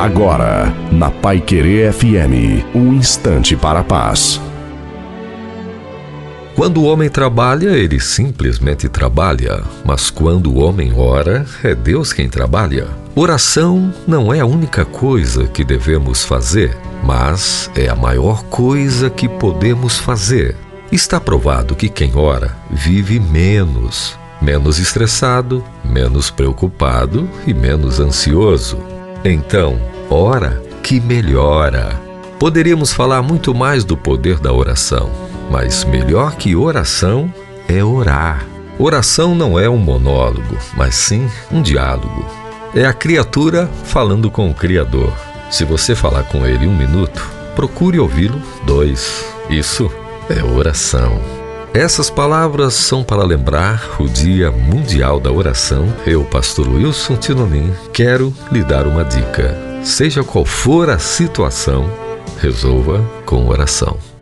Agora, na Pai Querer FM, um instante para a paz. Quando o homem trabalha, ele simplesmente trabalha, mas quando o homem ora, é Deus quem trabalha. Oração não é a única coisa que devemos fazer, mas é a maior coisa que podemos fazer. Está provado que quem ora vive menos, menos estressado, menos preocupado e menos ansioso. Então, ora que melhora. Poderíamos falar muito mais do poder da oração, mas melhor que oração é orar. Oração não é um monólogo, mas sim um diálogo. É a criatura falando com o Criador. Se você falar com ele um minuto, procure ouvi-lo dois. Isso é oração. Essas palavras são para lembrar o Dia Mundial da Oração. Eu, pastor Wilson Tinonim, quero lhe dar uma dica. Seja qual for a situação, resolva com oração.